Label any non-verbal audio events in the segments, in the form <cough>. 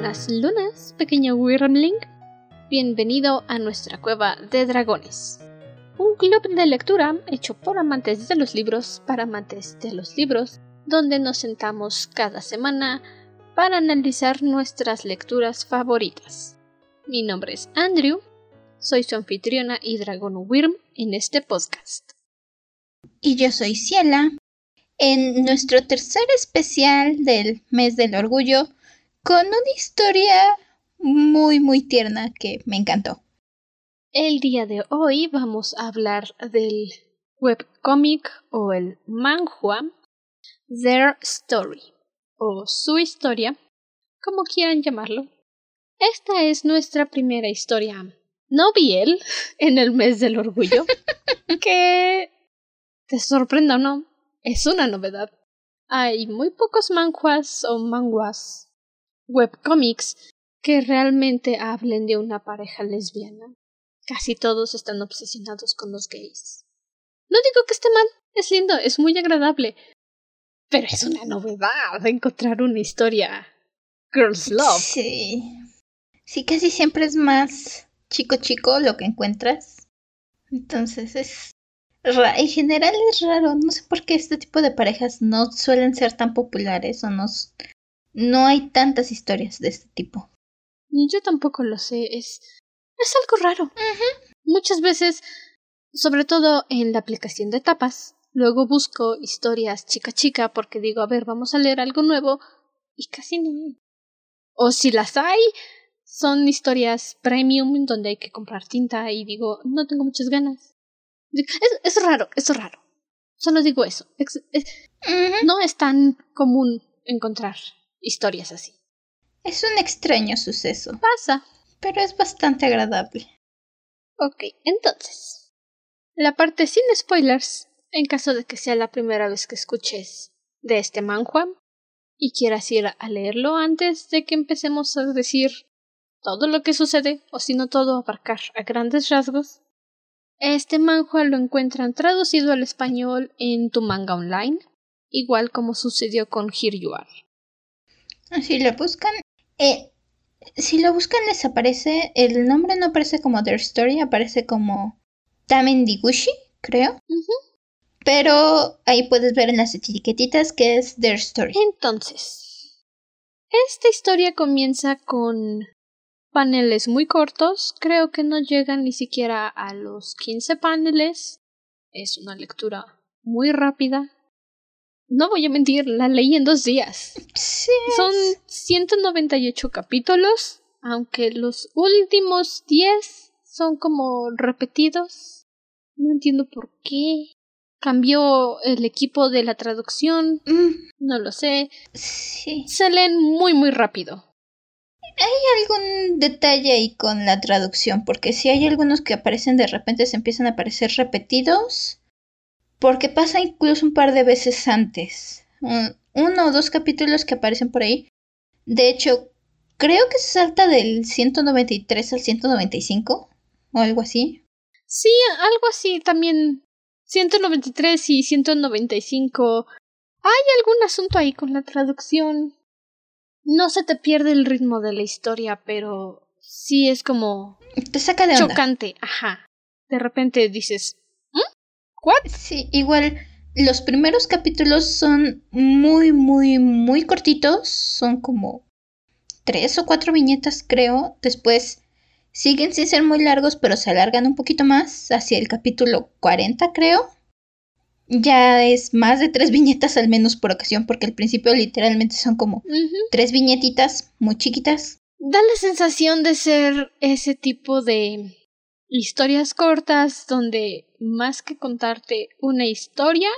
buenas lunas, pequeño Wyrmling. Bienvenido a nuestra cueva de dragones. Un club de lectura hecho por amantes de los libros para amantes de los libros, donde nos sentamos cada semana para analizar nuestras lecturas favoritas. Mi nombre es Andrew, soy su anfitriona y dragón Wyrm en este podcast. Y yo soy Ciela. En nuestro tercer especial del mes del orgullo, con una historia muy muy tierna que me encantó. El día de hoy vamos a hablar del webcomic o el manhua Their Story o su historia, como quieran llamarlo. Esta es nuestra primera historia no él <laughs> en el mes del orgullo, <laughs> que te sorprenda o no, es una novedad. Hay muy pocos manhuas o manguas webcomics que realmente hablen de una pareja lesbiana. Casi todos están obsesionados con los gays. No digo que esté mal, es lindo, es muy agradable. Pero es una novedad encontrar una historia Girls Love. Sí. Sí, casi siempre es más chico chico lo que encuentras. Entonces es en general es raro, no sé por qué este tipo de parejas no suelen ser tan populares o no no hay tantas historias de este tipo. Yo tampoco lo sé, es, es algo raro. Muchas veces, sobre todo en la aplicación de tapas, luego busco historias chica chica porque digo, a ver, vamos a leer algo nuevo y casi no hay. O si las hay, son historias premium donde hay que comprar tinta y digo, no tengo muchas ganas. Es, es raro, es raro. Solo digo eso. No es tan común encontrar historias así. Es un extraño suceso. Pasa. Pero es bastante agradable. Ok, entonces. La parte sin spoilers, en caso de que sea la primera vez que escuches de este manhua y quieras ir a leerlo antes de que empecemos a decir todo lo que sucede, o si no todo abarcar a grandes rasgos. Este manhua lo encuentran traducido al español en tu manga online, igual como sucedió con Here You Are. Si lo buscan, eh, si lo buscan les aparece, el nombre no aparece como Their Story, aparece como Tamen Digushi, creo. Pero ahí puedes ver en las etiquetitas que es Their Story. Entonces, esta historia comienza con paneles muy cortos, creo que no llegan ni siquiera a los 15 paneles. Es una lectura muy rápida, no voy a mentir, la leí en dos días. Sí. Son 198 capítulos, aunque los últimos 10 son como repetidos. No entiendo por qué. Cambió el equipo de la traducción. Mm. No lo sé. Sí. Se leen muy, muy rápido. ¿Hay algún detalle ahí con la traducción? Porque si hay algunos que aparecen de repente, se empiezan a aparecer repetidos porque pasa incluso un par de veces antes. uno o dos capítulos que aparecen por ahí. De hecho, creo que se salta del 193 al 195 o algo así. Sí, algo así también. 193 y 195. Hay algún asunto ahí con la traducción. No se te pierde el ritmo de la historia, pero sí es como... Te saca de onda. Chocante, ajá. De repente dices, Sí, igual los primeros capítulos son muy, muy, muy cortitos. Son como tres o cuatro viñetas, creo. Después siguen sin ser muy largos, pero se alargan un poquito más. Hacia el capítulo 40, creo. Ya es más de tres <laughs> viñetas al menos por ocasión, porque al principio literalmente son como tres viñetitas muy chiquitas. Da la sensación de ser ese tipo de historias cortas donde más que contarte una historia,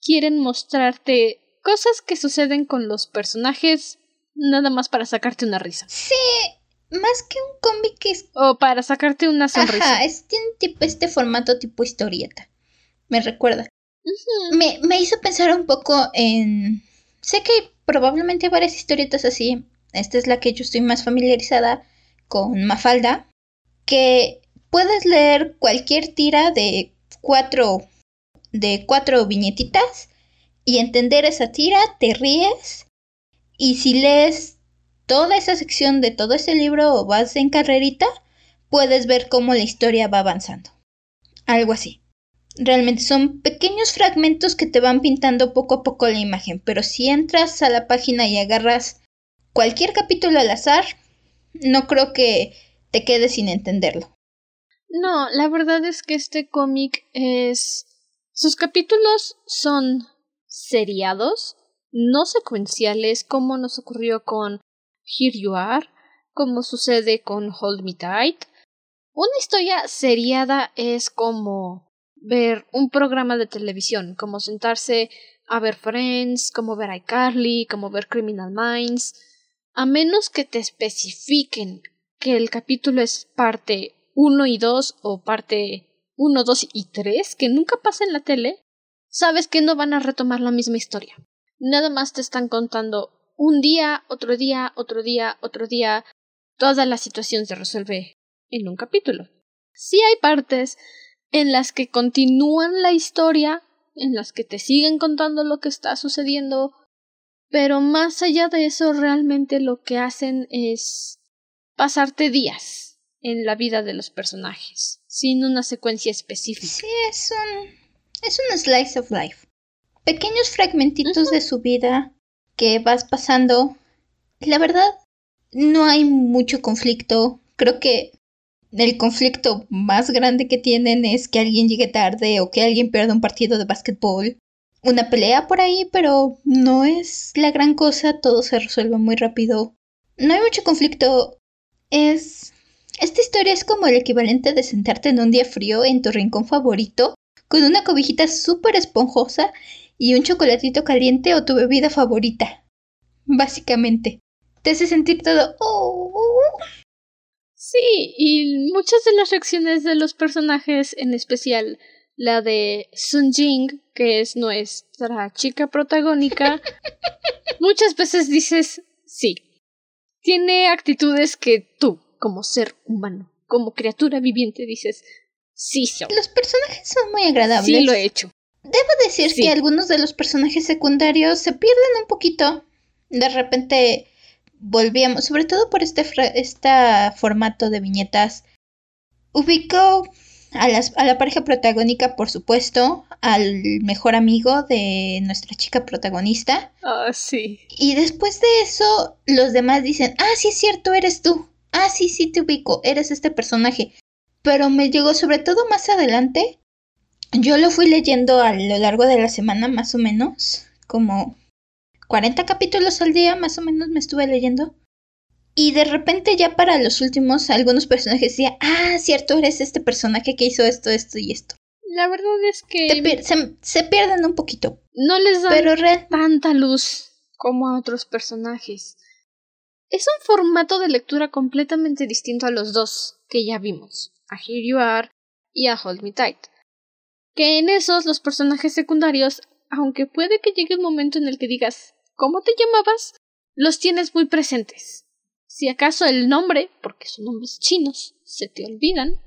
quieren mostrarte cosas que suceden con los personajes nada más para sacarte una risa. Sí, más que un cómic es... O para sacarte una sonrisa. Ajá, es, tiene tipo este formato tipo historieta. Me recuerda. me, me hizo pensar un poco en... Sé que probablemente hay varias historietas así. Esta es la que yo estoy más familiarizada con Mafalda. Que puedes leer cualquier tira de cuatro, de cuatro viñetitas y entender esa tira, te ríes. Y si lees toda esa sección de todo ese libro o vas en carrerita, puedes ver cómo la historia va avanzando. Algo así. Realmente son pequeños fragmentos que te van pintando poco a poco la imagen, pero si entras a la página y agarras cualquier capítulo al azar, no creo que te quedes sin entenderlo. No, la verdad es que este cómic es... Sus capítulos son seriados, no secuenciales como nos ocurrió con Here You Are, como sucede con Hold Me Tight. Una historia seriada es como ver un programa de televisión, como sentarse a ver Friends, como ver iCarly, como ver Criminal Minds, a menos que te especifiquen que el capítulo es parte 1 y 2 o parte 1, 2 y 3, que nunca pasa en la tele, sabes que no van a retomar la misma historia. Nada más te están contando un día, otro día, otro día, otro día. Toda la situación se resuelve en un capítulo. Sí hay partes en las que continúan la historia, en las que te siguen contando lo que está sucediendo, pero más allá de eso realmente lo que hacen es pasarte días en la vida de los personajes, sin una secuencia específica. Sí, es un, es un slice of life. Pequeños fragmentitos de su vida que vas pasando. La verdad, no hay mucho conflicto. Creo que el conflicto más grande que tienen es que alguien llegue tarde o que alguien pierda un partido de básquetbol. Una pelea por ahí, pero no es la gran cosa, todo se resuelve muy rápido. No hay mucho conflicto. Es... Esta historia es como el equivalente de sentarte en un día frío en tu rincón favorito, con una cobijita súper esponjosa y un chocolatito caliente o tu bebida favorita. Básicamente. Te hace sentir todo... Oh, Sí, y muchas de las reacciones de los personajes, en especial la de Sun Jing, que es nuestra chica protagónica, <laughs> muchas veces dices sí. Tiene actitudes que tú, como ser humano, como criatura viviente, dices sí. Los personajes son muy agradables. Sí, lo he hecho. Debo decir que algunos de los personajes secundarios se pierden un poquito. De repente volvíamos, sobre todo por este, este formato de viñetas, ubicó a, las, a la pareja protagónica, por supuesto, al mejor amigo de nuestra chica protagonista. Ah, sí. Y después de eso, los demás dicen, ah, sí es cierto, eres tú. Ah, sí, sí te ubico, eres este personaje. Pero me llegó sobre todo más adelante. Yo lo fui leyendo a lo largo de la semana, más o menos, como 40 capítulos al día más o menos me estuve leyendo. Y de repente ya para los últimos algunos personajes decían, ah, cierto, eres este personaje que hizo esto, esto y esto. La verdad es que... se, pierden un poquito. No les dan pero tanta luz como a otros personajes. Es un formato de lectura completamente distinto a los dos que ya vimos, a Here You Are y a Hold Me Tight. Que en esos los personajes secundarios, aunque puede que llegue un momento en el que digas, ¿Cómo te llamabas? Los tienes muy presentes. Si acaso el nombre, porque son nombres chinos, se te olvidan,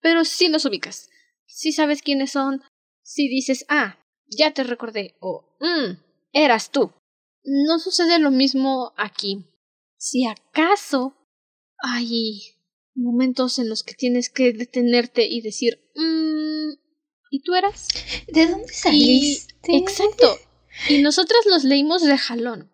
pero sí los ubicas. Si sabes quiénes son, si dices, ah, ya te recordé, o, mmm, eras tú. No sucede lo mismo aquí. Si acaso hay momentos en los que tienes que detenerte y decir, mmm, ¿y tú eras? ¿De dónde saliste? exacto. Y nosotras los leímos de jalón.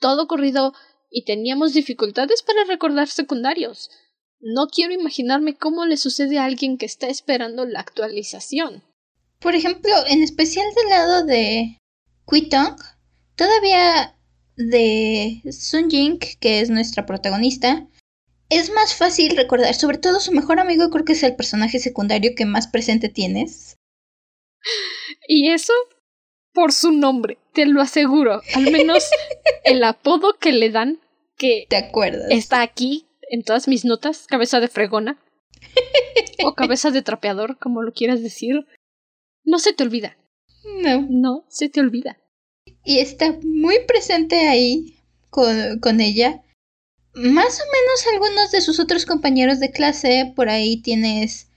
Todo corrido y teníamos dificultades para recordar secundarios. No quiero imaginarme cómo le sucede a alguien que está esperando la actualización. Por ejemplo, en especial del lado de Quitong, todavía de Sun Jing, que es nuestra protagonista, es más fácil recordar, sobre todo su mejor amigo creo que es el personaje secundario que más presente tienes. Y eso por su nombre, te lo aseguro. Al menos <laughs> el apodo que le dan, que ¿Te acuerdas? está aquí en todas mis notas, cabeza de fregona. <laughs> o cabeza de trapeador, como lo quieras decir. No se te olvida. No. No, se te olvida. Y está muy presente ahí con, con ella. Más o menos algunos de sus otros compañeros de clase, por ahí tienes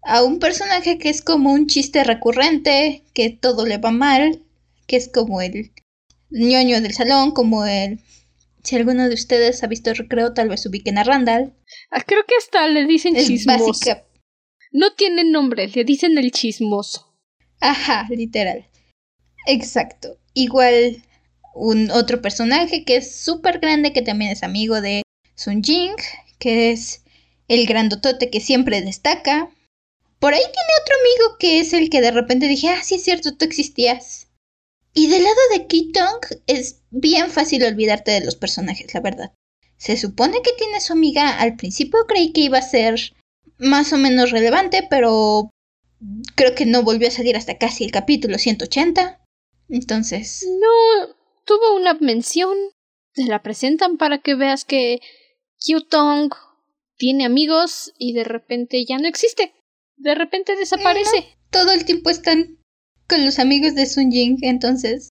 a un personaje que es como un chiste recurrente, que todo le va mal, que es como el ñoño del salón, como el Si alguno de ustedes ha visto Recreo, tal vez ubiquen a Randall. Ah, creo que hasta le dicen chismoso. No tiene nombre, le dicen el chismoso. Ajá, literal. Exacto. Igual un otro personaje que es súper grande, que también es amigo de Sun Jing, que es el grandotote que siempre destaca. Por ahí tiene otro amigo que es el que de repente dije, ah, sí es cierto, tú existías. Y del lado de Kitong es bien fácil olvidarte de los personajes, la verdad. Se supone que tiene su amiga, al principio creí que iba a ser más o menos relevante, pero creo que no volvió a salir hasta casi el capítulo 180. Entonces... No, tuvo una mención. Te la presentan para que veas que Kyutong tiene amigos y de repente ya no existe. De repente desaparece. todo el tiempo están con los amigos de Sun Jing, entonces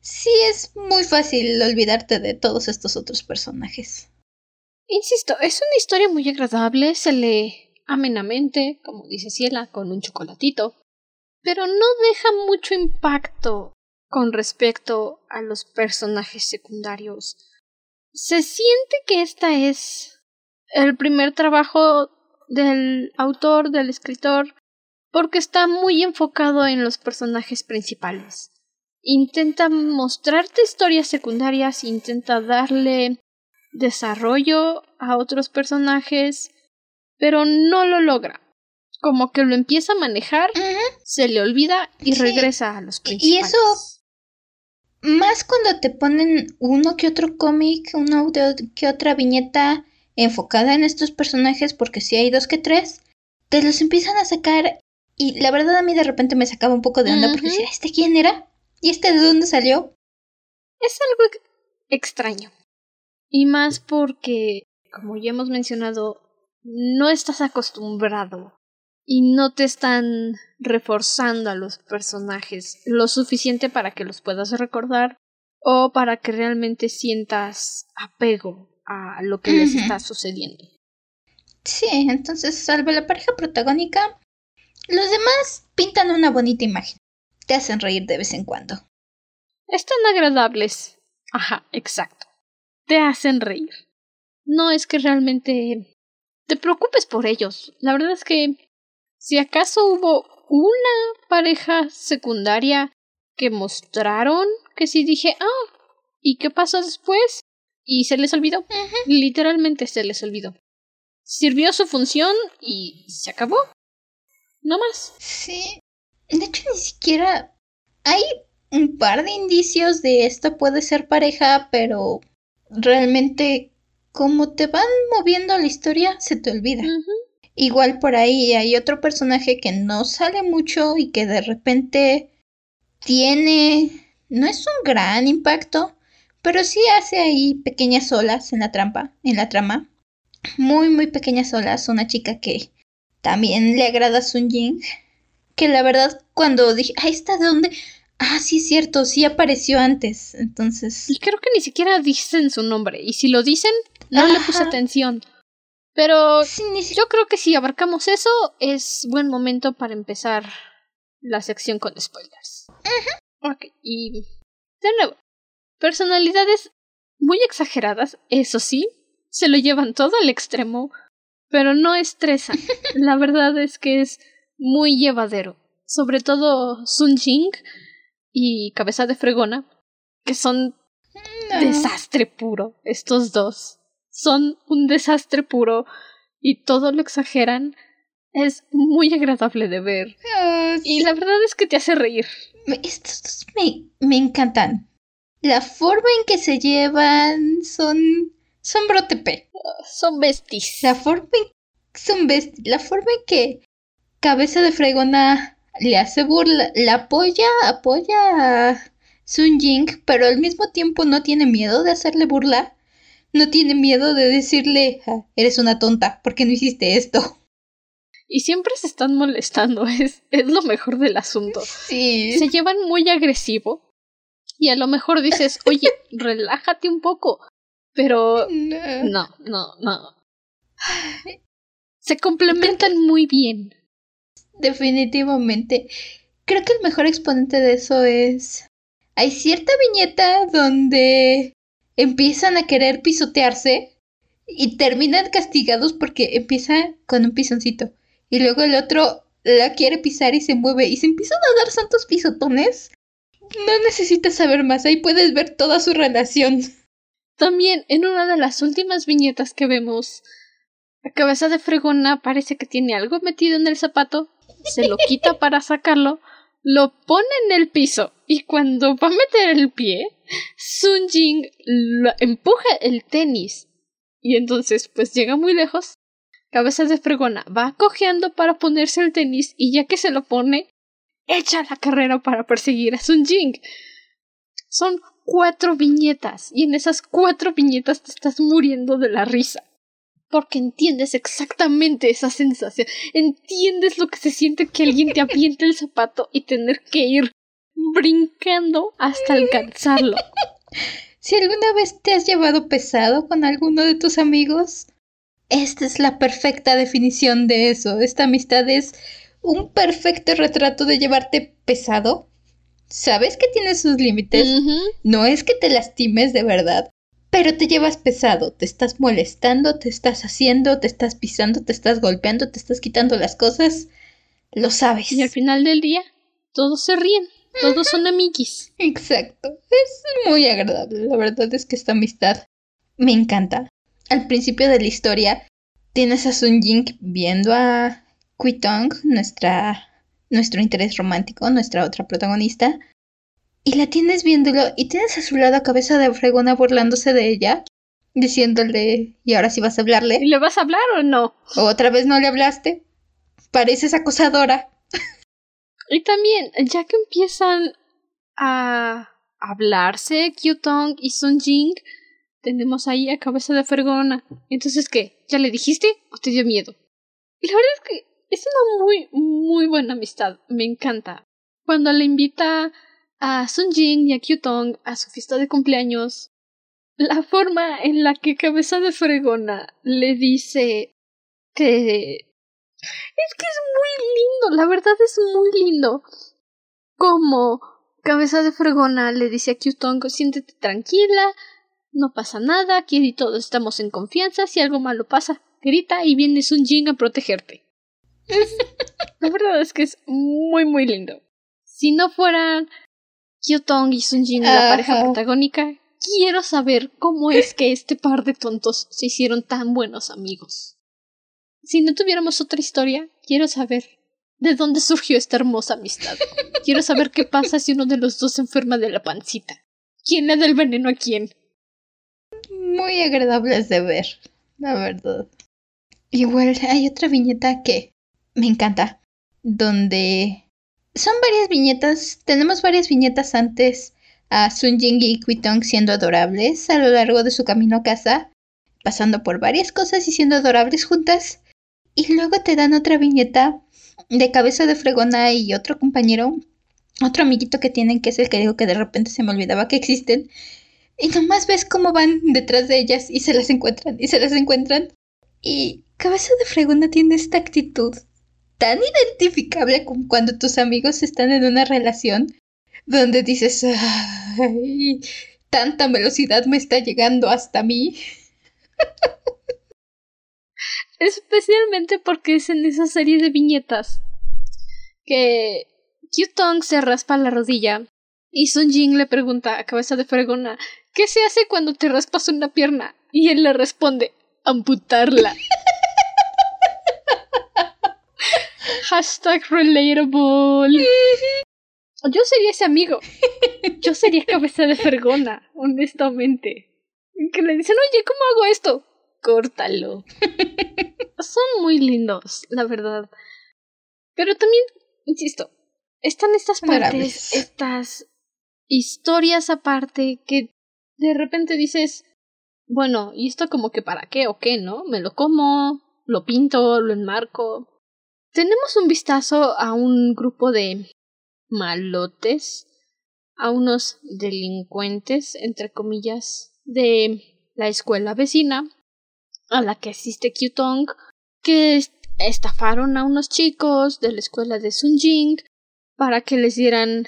sí es muy fácil olvidarte de todos estos otros personajes. Insisto, es una historia muy agradable, se lee amenamente, como dice Ciela, con un chocolatito, pero no deja mucho impacto con respecto a los personajes secundarios. Se siente que esta es el primer trabajo del autor, del escritor, porque está muy enfocado en los personajes principales. Intenta mostrarte historias secundarias, intenta darle desarrollo a otros personajes, pero no lo logra. Como que lo empieza a manejar, se le olvida y regresa a los principales. Y eso, más cuando te ponen uno que otro cómic, uno que otra viñeta enfocada en estos personajes, porque si hay dos que tres, te los empiezan a sacar y la verdad a mí de repente me sacaba un poco de onda porque decía, ¿este quién era? ¿Y este de dónde salió? Es algo extraño. Y más porque, como ya hemos mencionado, no estás acostumbrado y no te están reforzando a los personajes lo suficiente para que los puedas recordar o para que realmente sientas apego a lo que les está sucediendo. Sí, entonces, salvo la pareja protagónica, los demás pintan una bonita imagen. Te hacen reír de vez en cuando. Están agradables. Ajá, exacto. Te hacen reír. No es que realmente te preocupes por ellos. La verdad es que si acaso hubo una pareja secundaria que mostraron que sí dije, ah, ¿y qué pasó después? Y se les olvidó. Literalmente se les olvidó. Sirvió su función y se acabó no más. Sí. De hecho, ni siquiera hay un par de indicios de esto puede ser pareja, pero realmente como te van moviendo la historia, se te olvida. Igual por ahí hay otro personaje que no sale mucho y que de repente tiene... no es un gran impacto, pero sí hace ahí pequeñas olas en la trampa, en la trama. Muy, muy pequeñas olas. Una chica que también le agrada a Sun Jing. Que la verdad, cuando dije, ahí está de dónde. Ah, sí, es cierto, sí apareció antes. Entonces. Y creo que ni siquiera dicen su nombre. Y si lo dicen, no le puse atención. Pero yo creo que si abarcamos eso, es buen momento para empezar la sección con spoilers. Ok, y de nuevo, personalidades muy exageradas, eso sí, se lo llevan todo al extremo pero no estresa. <laughs> La verdad es que es muy llevadero. Sobre todo Sun Jing y Cabeza de Fregona, que son desastre puro, estos dos. Son un desastre puro y todo lo exageran. Es muy agradable de ver. Ah, y la verdad es que te hace reír. Estos dos me, me encantan. La forma en que se llevan son son brotepe. Son besties. La forma en, son La forma en que Cabeza de Fregona le hace burla, la apoya, apoya a Sun Jing, pero al mismo tiempo no tiene miedo de hacerle burla. No tiene miedo de decirle, ah, eres una tonta, ¿por qué no hiciste esto? Y siempre se están molestando, <laughs> es, es lo mejor del asunto. Sí. Se llevan muy agresivo. Y a lo mejor dices, <laughs> oye, relájate un poco. Pero no, no, no. Se complementan muy bien. Definitivamente. Creo que el mejor exponente de eso es... Hay cierta viñeta donde empiezan a querer pisotearse y terminan castigados porque empieza con un pisoncito y luego el otro la quiere pisar y se mueve y se empiezan a dar santos pisotones. No necesitas saber más, ahí puedes ver toda su relación. También en una de las últimas viñetas que vemos, la cabeza de Fregona parece que tiene algo metido en el zapato, se lo quita para sacarlo, lo pone en el piso y cuando va a meter el pie, Sun Jing empuja el tenis y entonces pues llega muy lejos. Cabeza de fregona va cojeando para ponerse el tenis y ya que se lo pone, echa la carrera para perseguir a Sun Jing. Son cuatro viñetas y en esas cuatro viñetas te estás muriendo de la risa porque entiendes exactamente esa sensación, entiendes lo que se siente que alguien te aviente el zapato y tener que ir brincando hasta alcanzarlo. Si alguna vez te has llevado pesado con alguno de tus amigos, esta es la perfecta definición de eso. Esta amistad es un perfecto retrato de llevarte pesado. Sabes que tiene sus límites. No es que te lastimes de verdad, pero te llevas pesado, te estás molestando, te estás haciendo, te estás pisando, te estás golpeando, te estás quitando las cosas. Lo sabes. Y al final del día, todos se ríen, todos son amiguis. <laughs> Exacto. Es muy agradable. La verdad es que esta amistad me encanta. Al principio de la historia, tienes a Sun Jing viendo a Tong, nuestra nuestro interés romántico, nuestra otra protagonista, y la tienes viéndolo y tienes a su lado a cabeza de fregona burlándose de ella, diciéndole, y ahora sí vas a hablarle. ¿Le vas a hablar o no? ¿Otra vez no le hablaste? Pareces acosadora. <laughs> Y también, ya que empiezan a hablarse Kyutong y Sun Jing, tenemos ahí a cabeza de fregona. Entonces, ¿qué? ¿Ya le dijiste o te dio miedo? Y la verdad es que es una muy, muy buena amistad. Me encanta. Cuando le invita a Sun Jin y a Kyutong a su fiesta de cumpleaños, la forma en la que Cabeza de Fregona le dice que es que es muy lindo, la verdad es muy lindo. Como Cabeza de Fregona le dice a Kyutong, siéntete tranquila, no pasa nada, aquí y todos estamos en confianza, si algo malo pasa, grita y viene Sun Jin a protegerte. <laughs> la verdad es que es muy muy lindo. Si no fueran Kyutong y Sunjin, la pareja protagónica, quiero saber cómo es que este par de tontos se hicieron tan buenos amigos. Si no tuviéramos otra historia, quiero saber de dónde surgió esta hermosa amistad. Quiero saber qué pasa si uno de los dos se enferma de la pancita. ¿Quién le da el veneno a quién? Muy agradables de ver, la verdad. Igual hay otra viñeta que me encanta, donde son varias viñetas, tenemos varias viñetas antes a Sun Jing y Tong siendo adorables a lo largo de su camino a casa, pasando por varias cosas y siendo adorables juntas. Y luego te dan otra viñeta de cabeza de fregona y otro compañero, otro amiguito que tienen, que es el que digo que de repente se me olvidaba que existen. Y nomás ves cómo van detrás de ellas y se las encuentran y se las encuentran. Y cabeza de fregona tiene esta actitud tan identificable como cuando tus amigos están en una relación donde dices, Ay, tanta velocidad me está llegando hasta mí. Especialmente porque es en esa serie de viñetas que Q-Tong se raspa la rodilla y Sun Jing le pregunta a cabeza de fregona ¿Qué se hace cuando te raspas una pierna? Y él le responde amputarla. <laughs> Hashtag relatable. Yo sería ese amigo. Yo sería cabeza de fergona, honestamente. Que le dicen, oye, ¿cómo hago esto? Córtalo. Son muy lindos, la verdad. Pero también, insisto, están estas partes, estas historias aparte que de repente dices, bueno, ¿y esto como que para qué o qué, no? Me lo como, lo pinto, lo enmarco. Tenemos un vistazo a un grupo de malotes, a unos delincuentes, entre comillas, de la escuela vecina a la que asiste Kyutong, que estafaron a unos chicos de la escuela de Sunjing para que les dieran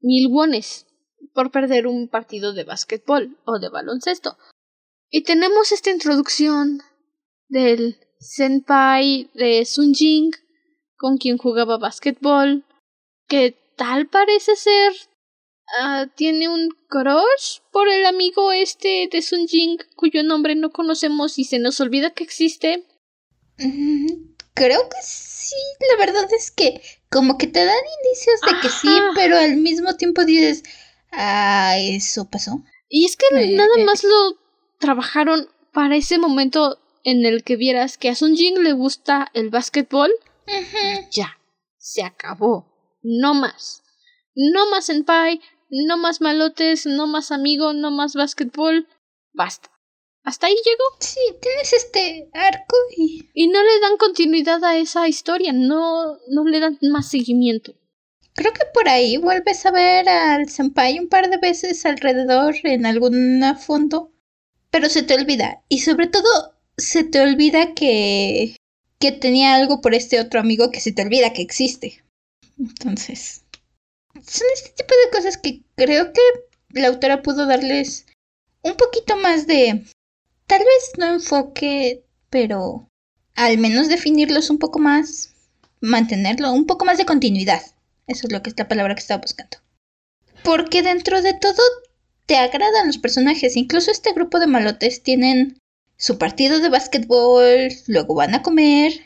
mil wones por perder un partido de básquetbol o de baloncesto. Y tenemos esta introducción del senpai de Sun Jing, con quien jugaba básquetbol, que tal parece ser uh, tiene un crush por el amigo este de Sun Jing, cuyo nombre no conocemos y se nos olvida que existe. Creo que sí, la verdad es que como que te dan indicios de que sí, pero al mismo tiempo dices, ah, eso pasó. Y es que eh, nada eh. más lo trabajaron para ese momento en el que vieras que a Sun Jing le gusta el básquetbol. Ya, se acabó. No más. No más senpai, no más malotes, no más amigo, no más básquetbol. Basta. Hasta ahí llegó. Sí, tienes este arco y... Y no le dan continuidad a esa historia, no, no le dan más seguimiento. Creo que por ahí vuelves a ver al senpai un par de veces alrededor en algún fondo, pero se te olvida. Y sobre todo, se te olvida que... que tenía algo por este otro amigo que se te olvida que existe. Entonces... Son este tipo de cosas que creo que la autora pudo darles un poquito más de Tal vez no enfoque, pero al menos definirlos un poco más, mantenerlo, un poco más de continuidad. Eso es lo que es la palabra que estaba buscando. Porque dentro de todo te agradan los personajes. Incluso este grupo de malotes tienen su partido de básquetbol, luego van a comer.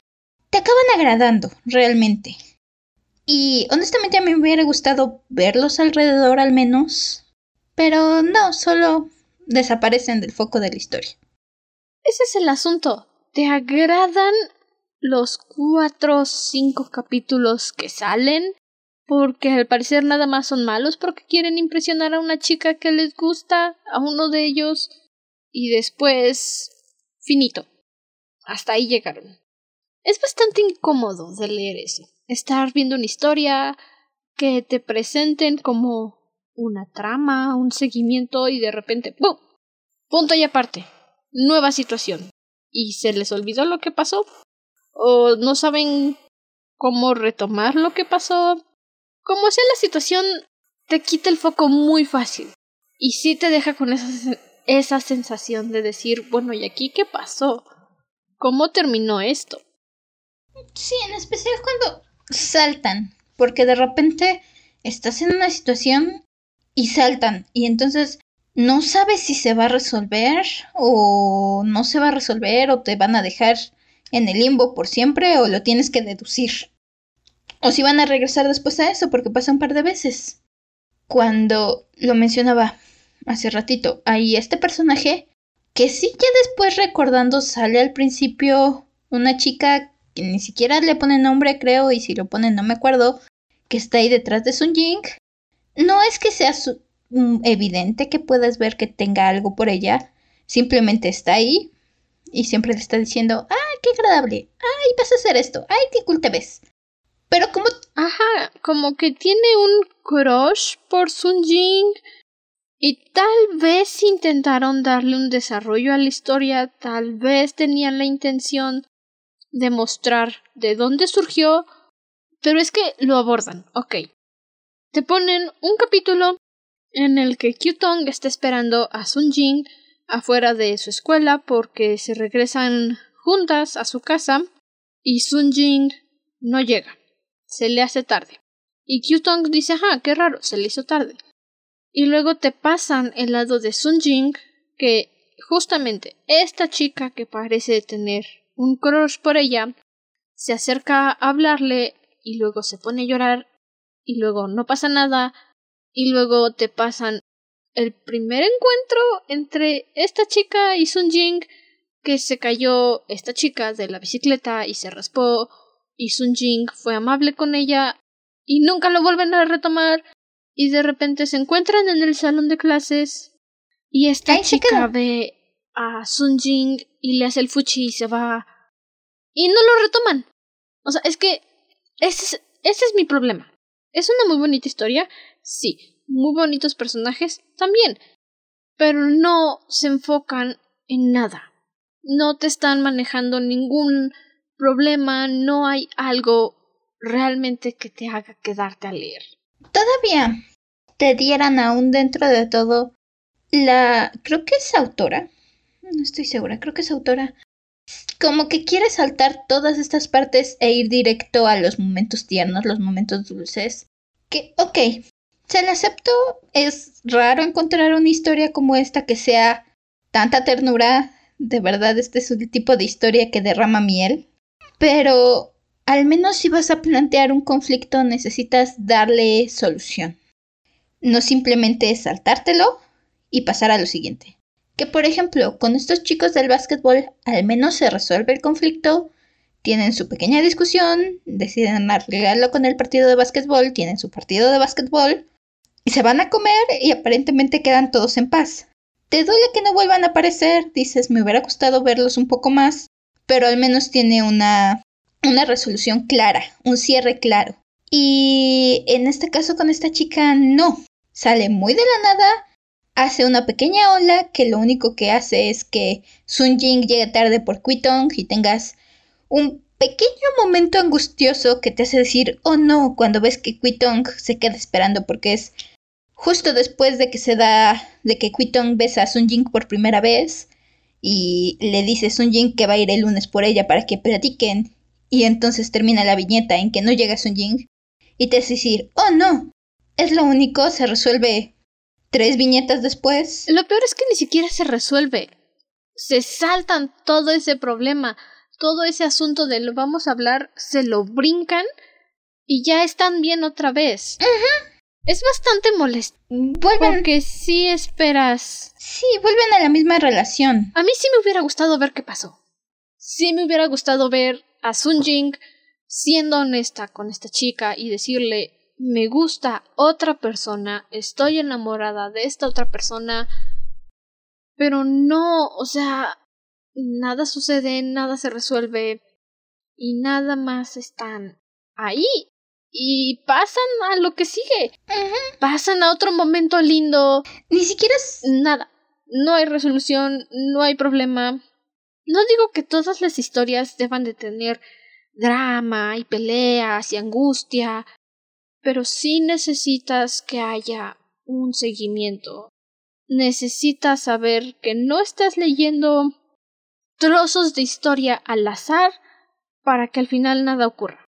Te acaban agradando, realmente. Y honestamente a mí me hubiera gustado verlos alrededor al menos. Pero no, solo desaparecen del foco de la historia. Ese es el asunto. ¿Te agradan los cuatro o cinco capítulos que salen? Porque al parecer nada más son malos porque quieren impresionar a una chica que les gusta, a uno de ellos, y después... finito. Hasta ahí llegaron. Es bastante incómodo de leer eso. Estar viendo una historia, que te presenten como una trama, un seguimiento y de repente ¡pum! Punto y aparte nueva situación. ¿Y se les olvidó lo que pasó? ¿O no saben cómo retomar lo que pasó? Como sea la situación, te quita el foco muy fácil. Y sí te deja con esa, esa sensación de decir, bueno, ¿y aquí qué pasó? ¿Cómo terminó esto? Sí, en especial cuando saltan, porque de repente estás en una situación y saltan, y entonces no sabes si se va a resolver o no se va a resolver o te van a dejar en el limbo por siempre o lo tienes que deducir. O si van a regresar después a eso porque pasa un par de veces. Cuando lo mencionaba hace ratito, hay este personaje que sí ya después recordando sale al principio una chica que ni siquiera le pone nombre creo y si lo pone no me acuerdo, que está ahí detrás de Sun Jing. No es que sea Mm, evidente que puedas ver que tenga algo por ella, simplemente está ahí y siempre le está diciendo, ¡ay, qué agradable! ¡ay, vas a hacer esto! ¡ay, qué cool te ves! Pero como... Ajá, como que tiene un crush por Sun Jing y tal vez intentaron darle un desarrollo a la historia, tal vez tenían la intención de mostrar de dónde surgió, pero es que lo abordan, ok. Te ponen un capítulo en el que Qtong está esperando a Sun Jing afuera de su escuela porque se regresan juntas a su casa y Sun Jing no llega. Se le hace tarde. Y Qtong dice, ah, qué raro, se le hizo tarde. Y luego te pasan el lado de Sun Jing que justamente esta chica que parece tener un crush por ella se acerca a hablarle y luego se pone a llorar y luego no pasa nada y luego te pasan el primer encuentro entre esta chica y Sun Jing que se cayó esta chica de la bicicleta y se raspó y Sun Jing fue amable con ella y nunca lo vuelven a retomar y de repente se encuentran en el salón de clases y esta chica ve a Sun Jing y le hace el fuchi y se va y no lo retoman. O sea, es que ese es, ese es mi problema. Es una muy bonita historia, sí, muy bonitos personajes también, pero no se enfocan en nada. No te están manejando ningún problema, no hay algo realmente que te haga quedarte a leer. Todavía te dieran aún dentro de todo la... creo que es autora. No estoy segura, creo que es autora. Como que quiere saltar todas estas partes e ir directo a los momentos tiernos, los momentos dulces. Que, ok, se le acepto. Es raro encontrar una historia como esta que sea tanta ternura. De verdad, este es el tipo de historia que derrama miel. Pero al menos si vas a plantear un conflicto necesitas darle solución. No simplemente saltártelo y pasar a lo siguiente. Que por ejemplo, con estos chicos del básquetbol al menos se resuelve el conflicto, tienen su pequeña discusión, deciden arreglarlo con el partido de básquetbol, tienen su partido de básquetbol y se van a comer y aparentemente quedan todos en paz. Te duele que no vuelvan a aparecer, dices, me hubiera gustado verlos un poco más, pero al menos tiene una una resolución clara, un cierre claro. Y en este caso con esta chica no, sale muy de la nada, hace una pequeña ola que lo único que hace es que Sun Jing llegue tarde por Quitong y tengas un pequeño momento angustioso que te hace decir, oh no, cuando ves que Quitong se queda esperando porque es justo después de que se da, de que Quitong besa a Sun Jing por primera vez y le dice a Sun Jing que va a ir el lunes por ella para que platiquen y entonces termina la viñeta en que no llega Sun Jing y te hace decir, oh no, es lo único, se resuelve tres viñetas después. Lo peor es que ni siquiera se resuelve. Se saltan todo ese problema, todo ese asunto de lo vamos a hablar, se lo brincan y ya están bien otra vez. Es bastante molesto. Vuelven. Porque sí esperas. Sí, vuelven a la misma relación. A mí sí me hubiera gustado ver qué pasó. Sí me hubiera gustado ver a Sun Jing siendo honesta con esta chica y decirle me gusta otra persona, estoy enamorada de esta otra persona, pero no, o sea, nada sucede, nada se resuelve y nada más están ahí y pasan a lo que sigue. Pasan a otro momento lindo. Ni siquiera es nada. No hay resolución, no hay problema. No digo que todas las historias deban de tener drama y peleas y angustia, pero sí necesitas que haya un seguimiento. Necesitas saber que no estás leyendo trozos de historia al azar para que al final nada ocurra.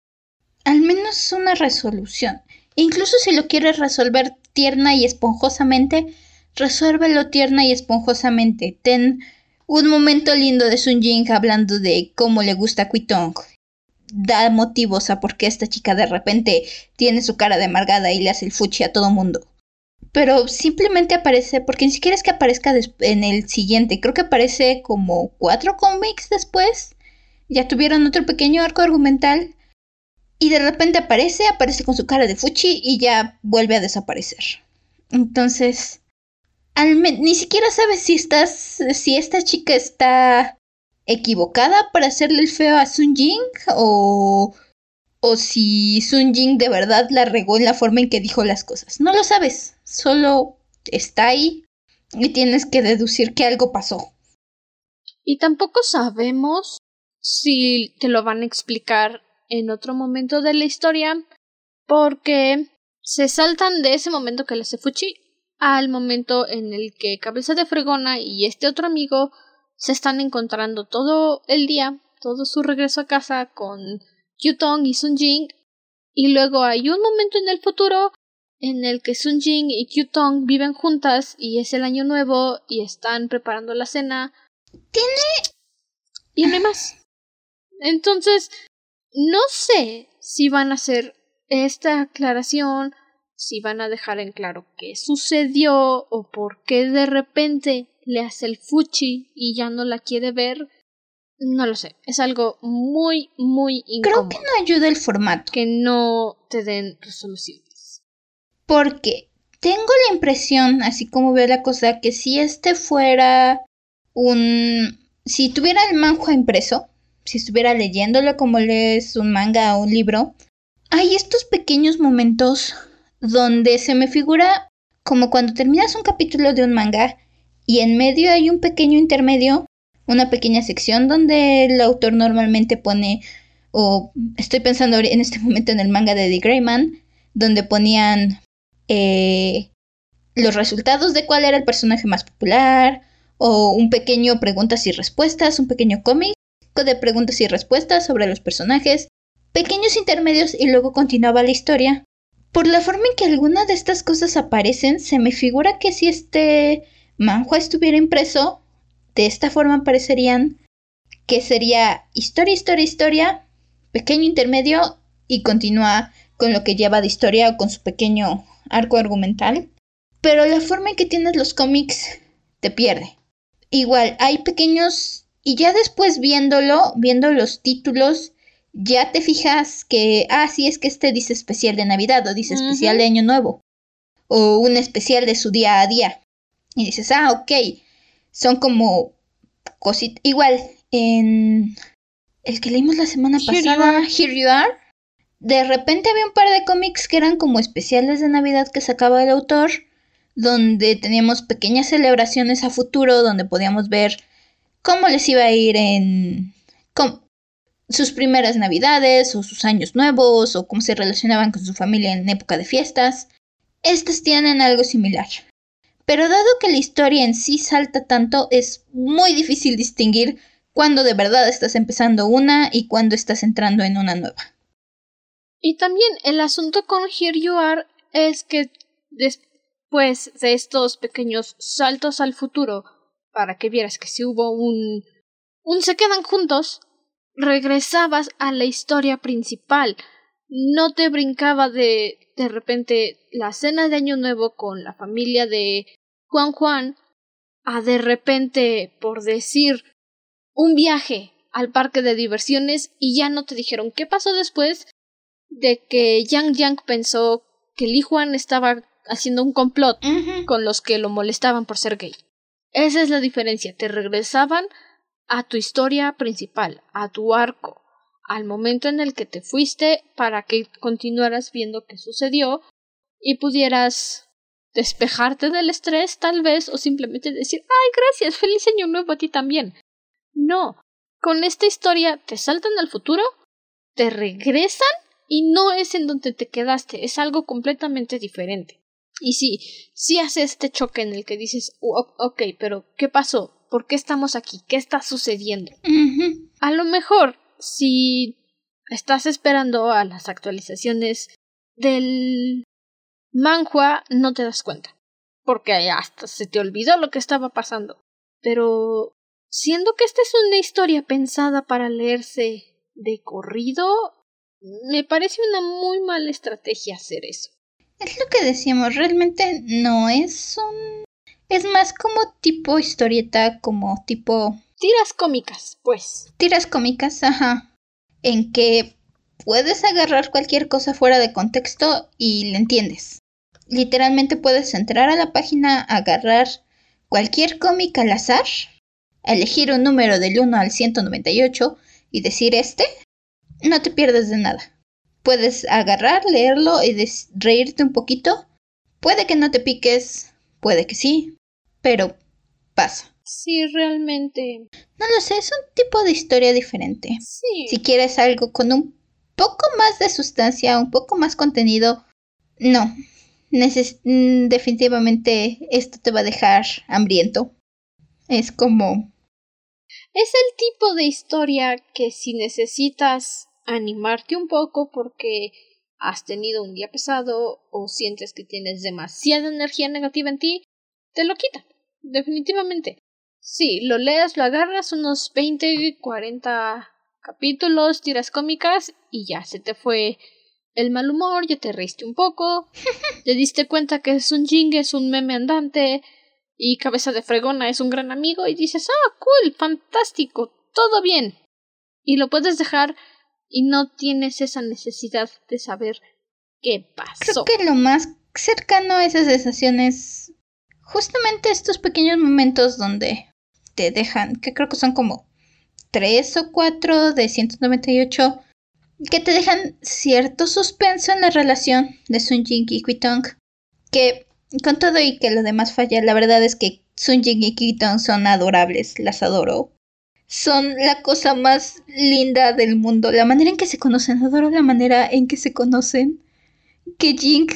Al menos una resolución. Incluso si lo quieres resolver tierna y esponjosamente, resuélvelo tierna y esponjosamente. Ten un momento lindo de Sun Jing hablando de cómo le gusta Quitong. Da motivos a por qué esta chica de repente tiene su cara de amargada y le hace el fuchi a todo mundo. Pero simplemente aparece, porque ni siquiera es que aparezca en el siguiente, creo que aparece como cuatro cómics después. Ya tuvieron otro pequeño arco argumental. Y de repente aparece, aparece con su cara de fuchi y ya vuelve a desaparecer. Entonces, ni siquiera sabes si estás, si esta chica está equivocada para hacerle el feo a Sun Jing o, o si Sun Jing de verdad la regó en la forma en que dijo las cosas. No lo sabes, solo está ahí y tienes que deducir que algo pasó. Y tampoco sabemos si te lo van a explicar en otro momento de la historia porque se saltan de ese momento que le hace Fuchi al momento en el que Cabeza de Fregona y este otro amigo se están encontrando todo el día, todo su regreso a casa con Yutong y Sun Jing, y luego hay un momento en el futuro en el que Sun Jing y Qtong viven juntas y es el año nuevo y están preparando la cena. Tiene. Y no hay más. Entonces, no sé si van a hacer esta aclaración si van a dejar en claro qué sucedió o por qué de repente le hace el fuchi y ya no la quiere ver. No lo sé, es algo muy, muy incómodo. Creo que no ayuda el formato. Que no te den resoluciones. Porque tengo la impresión, así como veo la cosa, que si este fuera un... Si tuviera el manhua impreso, si estuviera leyéndolo como lees un manga o un libro, hay estos pequeños momentos donde se me figura como cuando terminas un capítulo de un manga y en medio hay un pequeño intermedio, una pequeña sección donde el autor normalmente pone, o estoy pensando en este <laughs> momento en el manga de The Greyman, donde ponían eh, los resultados de cuál era el personaje más popular, o un pequeño preguntas y respuestas, un pequeño cómic de preguntas y respuestas sobre los personajes, pequeños intermedios y luego continuaba la historia. Por la forma en que algunas de estas cosas aparecen, se me figura que si este manhua estuviera impreso, de esta forma aparecerían que sería historia, historia, historia, pequeño intermedio y continúa con lo que lleva de historia o con su pequeño arco argumental. Pero la forma en que tienes los cómics te pierde. Igual, hay pequeños... Y ya después viéndolo, viendo los títulos, ya te fijas que, ah, sí, es que este dice especial de Navidad o dice especial de Año Nuevo o un especial de su día a día. Y dices, ah, ok, son como cositas. Igual, en el que leímos la semana pasada, Here You Are, de repente había un par de cómics que eran como especiales de Navidad que sacaba el autor donde teníamos pequeñas celebraciones a futuro, donde podíamos ver cómo les iba a ir en sus primeras navidades o sus años nuevos o cómo se relacionaban con su familia en época de fiestas. Estas tienen algo similar. Pero dado que la historia en sí salta tanto, es muy difícil distinguir cuándo de verdad estás empezando una y cuándo estás entrando en una nueva. Y también el asunto con Here You Are es que pues de estos pequeños saltos al futuro, para que vieras que si hubo un un se quedan juntos, regresabas a la historia principal. No te brincaba de de repente la cena de Año Nuevo con la familia de Juan Juan a de repente, por decir, un viaje al parque de diversiones y ya no te dijeron qué pasó después de que Yang Yang pensó que Li Juan estaba haciendo un complot con los que lo molestaban por ser gay. Esa es la diferencia. Te regresaban a tu historia principal, a tu arco, al momento en el que te fuiste para que continuaras viendo qué sucedió y pudieras despejarte del estrés tal vez o simplemente decir ay gracias, feliz año nuevo a ti también. No, con esta historia te saltan al futuro, te regresan y no es en donde te quedaste, es algo completamente diferente. Y sí, sí hace este choque en el que dices, ok, pero ¿qué pasó? ¿Por qué estamos aquí? ¿Qué está sucediendo? A lo mejor, si estás esperando a las actualizaciones del manhua, no te das cuenta. Porque hasta se te olvidó lo que estaba pasando. Pero, siendo que esta es una historia pensada para leerse de corrido, me parece una muy mala estrategia hacer eso. Es lo que decíamos, realmente no es un... Es más como tipo historieta, como tipo... Tiras cómicas, pues. Tiras cómicas, ajá. En que puedes agarrar cualquier cosa fuera de contexto y le entiendes. Literalmente puedes entrar a la página, agarrar cualquier cómic al azar, elegir un número del 1 al 198 y decir este, no te pierdes de nada. Puedes agarrar, leerlo y reírte un poquito. Puede que no te piques, puede que sí, pero pasa. Sí, realmente. No lo sé, es un tipo de historia diferente. Sí. Si quieres algo con un poco más de sustancia, un poco más contenido, no. Mm, definitivamente esto te va a dejar hambriento. Es como... Es el tipo de historia que si necesitas animarte un poco porque has tenido un día pesado o sientes que tienes demasiada energía negativa en ti, te lo quita. Definitivamente. Sí, lo leas, lo agarras unos 20, 40 capítulos, tiras cómicas y ya se te fue el mal humor, ya te reíste un poco, <laughs> te diste cuenta que es un jing, es un meme andante y Cabeza de Fregona es un gran amigo y dices, ah, cool, fantástico, todo bien. Y lo puedes dejar y no tienes esa necesidad de saber qué pasó. Creo que lo más cercano a esas sensaciones justamente estos pequeños momentos donde te dejan, que creo que son como tres o cuatro de 198, que te dejan cierto suspenso en la relación de Sun Jin y Quitong, que con todo y que lo demás falla, la verdad es que Sun Jin y Quitong son adorables, las adoro son la cosa más linda del mundo. La manera en que se conocen, adoro la manera en que se conocen. Que Jink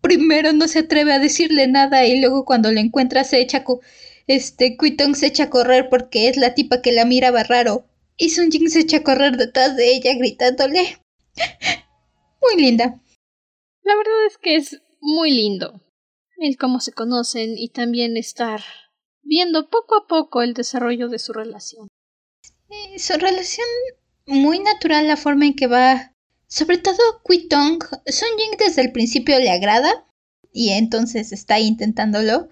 primero no se atreve a decirle nada y luego cuando la encuentra se echa este Kuitong se echa a correr porque es la tipa que la miraba raro y Sun Jin se echa a correr detrás de ella gritándole. <laughs> Muy linda. La verdad es que es muy lindo el cómo se conocen y también estar viendo poco a poco el desarrollo de su relación. Eh, su relación muy natural, la forma en que va. Sobre todo Kuitong, Sun Jing desde el principio le agrada y entonces está intentándolo.